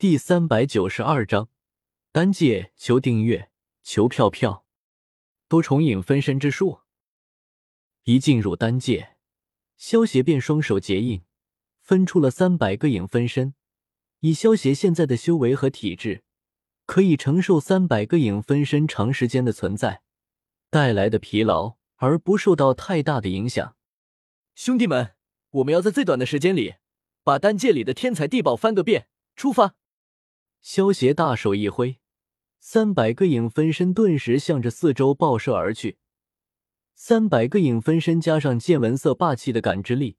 第三百九十二章单界，求订阅，求票票。多重影分身之术。一进入单界，萧协便双手结印，分出了三百个影分身。以萧协现在的修为和体质，可以承受三百个影分身长时间的存在带来的疲劳，而不受到太大的影响。兄弟们，我们要在最短的时间里，把单界里的天才地宝翻个遍。出发！萧协大手一挥，三百个影分身顿时向着四周爆射而去。三百个影分身加上见闻色霸气的感知力，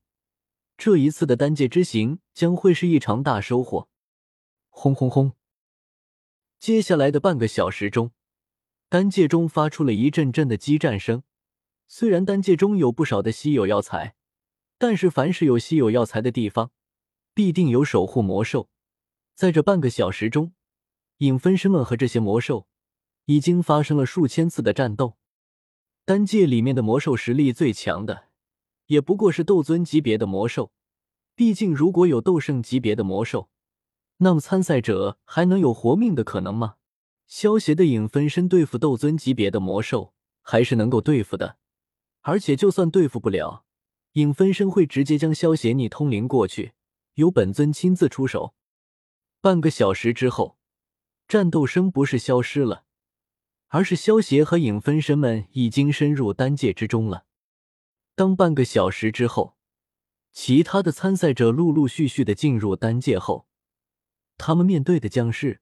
这一次的单界之行将会是一场大收获。轰轰轰！接下来的半个小时中，单界中发出了一阵阵的激战声。虽然单界中有不少的稀有药材，但是凡是有稀有药材的地方，必定有守护魔兽。在这半个小时中，影分身们和这些魔兽已经发生了数千次的战斗。单界里面的魔兽实力最强的，也不过是斗尊级别的魔兽。毕竟，如果有斗圣级别的魔兽，那么参赛者还能有活命的可能吗？萧协的影分身对付斗尊级别的魔兽还是能够对付的，而且就算对付不了，影分身会直接将萧协逆通灵过去，由本尊亲自出手。半个小时之后，战斗声不是消失了，而是萧协和影分身们已经深入丹界之中了。当半个小时之后，其他的参赛者陆陆续续的进入丹界后，他们面对的将是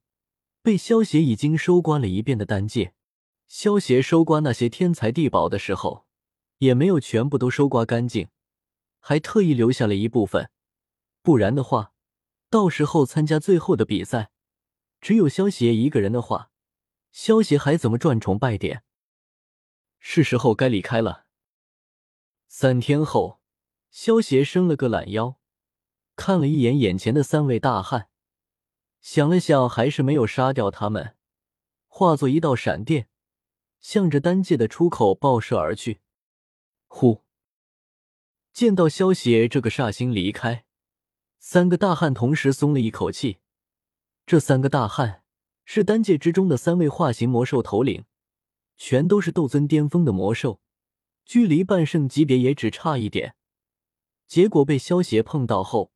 被萧协已经收刮了一遍的丹界。萧协收刮那些天才地宝的时候，也没有全部都收刮干净，还特意留下了一部分，不然的话。到时候参加最后的比赛，只有萧邪一个人的话，萧邪还怎么赚崇拜点？是时候该离开了。三天后，萧邪伸了个懒腰，看了一眼眼前的三位大汉，想了想，还是没有杀掉他们，化作一道闪电，向着丹界的出口爆射而去。呼！见到萧邪这个煞星离开。三个大汉同时松了一口气。这三个大汉是丹界之中的三位化形魔兽头领，全都是斗尊巅峰的魔兽，距离半圣级别也只差一点。结果被萧协碰到后，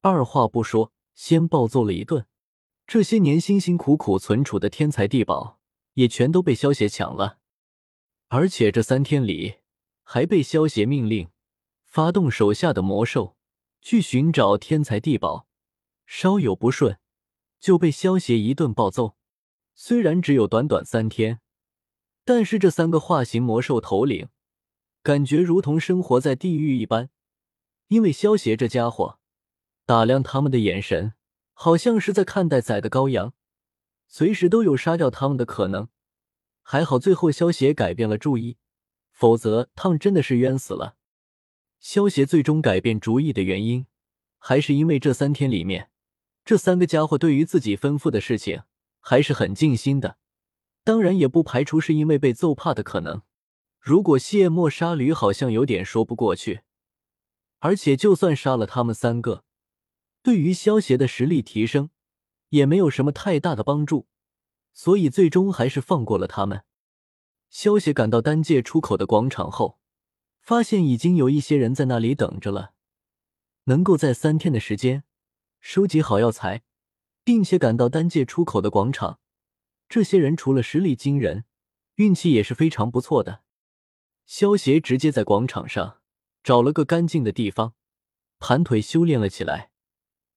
二话不说，先暴揍了一顿。这些年辛辛苦苦存储的天才地宝，也全都被萧协抢了。而且这三天里，还被萧协命令发动手下的魔兽。去寻找天才地宝，稍有不顺就被萧协一顿暴揍。虽然只有短短三天，但是这三个化形魔兽头领感觉如同生活在地狱一般，因为萧协这家伙打量他们的眼神，好像是在看待宰的羔羊，随时都有杀掉他们的可能。还好最后萧协改变了主意，否则他们真的是冤死了。萧协最终改变主意的原因，还是因为这三天里面，这三个家伙对于自己吩咐的事情还是很尽心的。当然，也不排除是因为被揍怕的可能。如果卸磨杀驴，好像有点说不过去。而且，就算杀了他们三个，对于萧协的实力提升也没有什么太大的帮助。所以，最终还是放过了他们。萧协赶到丹界出口的广场后。发现已经有一些人在那里等着了，能够在三天的时间收集好药材，并且赶到丹界出口的广场，这些人除了实力惊人，运气也是非常不错的。萧协直接在广场上找了个干净的地方，盘腿修炼了起来。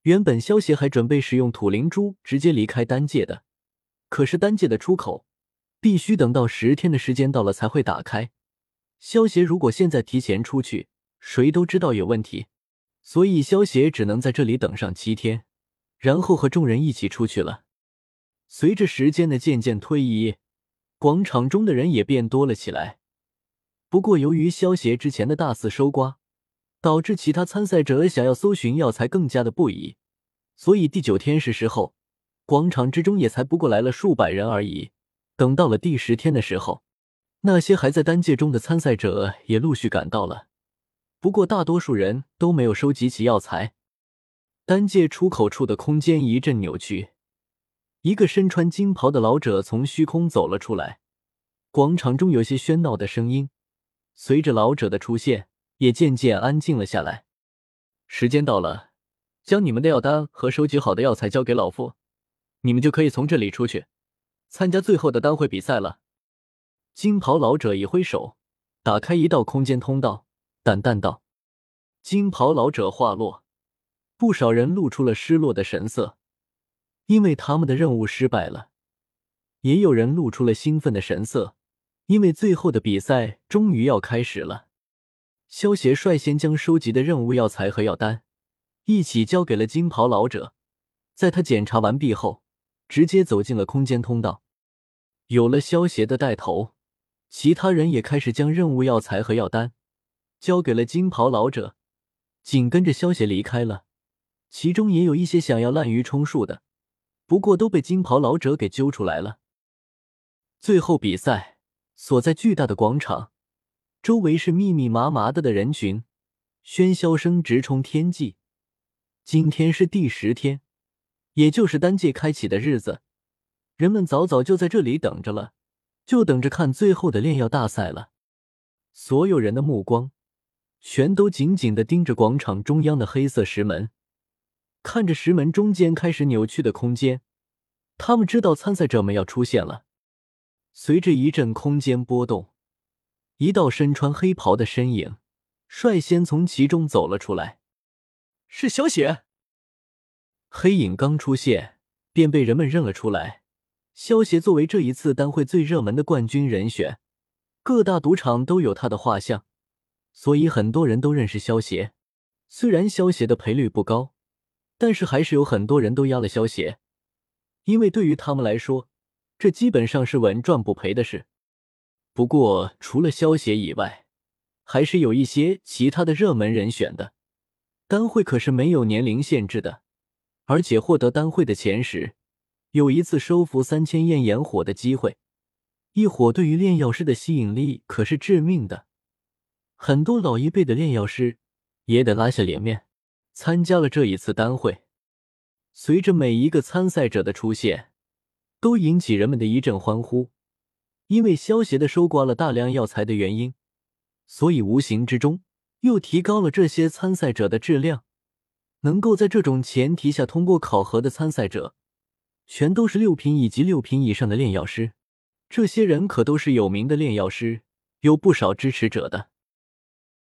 原本萧协还准备使用土灵珠直接离开丹界的，可是丹界的出口必须等到十天的时间到了才会打开。萧协如果现在提前出去，谁都知道有问题，所以萧协只能在这里等上七天，然后和众人一起出去了。随着时间的渐渐推移，广场中的人也变多了起来。不过，由于萧协之前的大肆收刮，导致其他参赛者想要搜寻药材更加的不易，所以第九天是时候，广场之中也才不过来了数百人而已。等到了第十天的时候。那些还在单界中的参赛者也陆续赶到了，不过大多数人都没有收集起药材。单界出口处的空间一阵扭曲，一个身穿金袍的老者从虚空走了出来，广场中有些喧闹的声音，随着老者的出现，也渐渐安静了下来。时间到了，将你们的药单和收集好的药材交给老夫，你们就可以从这里出去，参加最后的单会比赛了。金袍老者一挥手，打开一道空间通道，淡淡道：“金袍老者话落，不少人露出了失落的神色。”因为他们的任务失败了，也有人露出了兴奋的神色，因为最后的比赛终于要开始了。萧协率先将收集的任务药材和药单一起交给了金袍老者，在他检查完毕后，直接走进了空间通道。有了萧协的带头，其他人也开始将任务药材和药单交给了金袍老者。紧跟着萧协离开了，其中也有一些想要滥竽充数的。不过都被金袍老者给揪出来了。最后比赛所在巨大的广场，周围是密密麻麻的的人群，喧嚣声直冲天际。今天是第十天，也就是单界开启的日子，人们早早就在这里等着了，就等着看最后的炼药大赛了。所有人的目光全都紧紧的盯着广场中央的黑色石门。看着石门中间开始扭曲的空间，他们知道参赛者们要出现了。随着一阵空间波动，一道身穿黑袍的身影率先从其中走了出来，是小雪。黑影刚出现，便被人们认了出来。萧协作为这一次单会最热门的冠军人选，各大赌场都有他的画像，所以很多人都认识萧协。虽然萧协的赔率不高。但是还是有很多人都压了萧协，因为对于他们来说，这基本上是稳赚不赔的事。不过除了萧协以外，还是有一些其他的热门人选的。单会可是没有年龄限制的，而且获得单会的前十，有一次收服三千焰炎火的机会。一火对于炼药师的吸引力可是致命的，很多老一辈的炼药师也得拉下脸面。参加了这一次单会，随着每一个参赛者的出现，都引起人们的一阵欢呼。因为萧协的收刮了大量药材的原因，所以无形之中又提高了这些参赛者的质量。能够在这种前提下通过考核的参赛者，全都是六品以及六品以上的炼药师。这些人可都是有名的炼药师，有不少支持者的。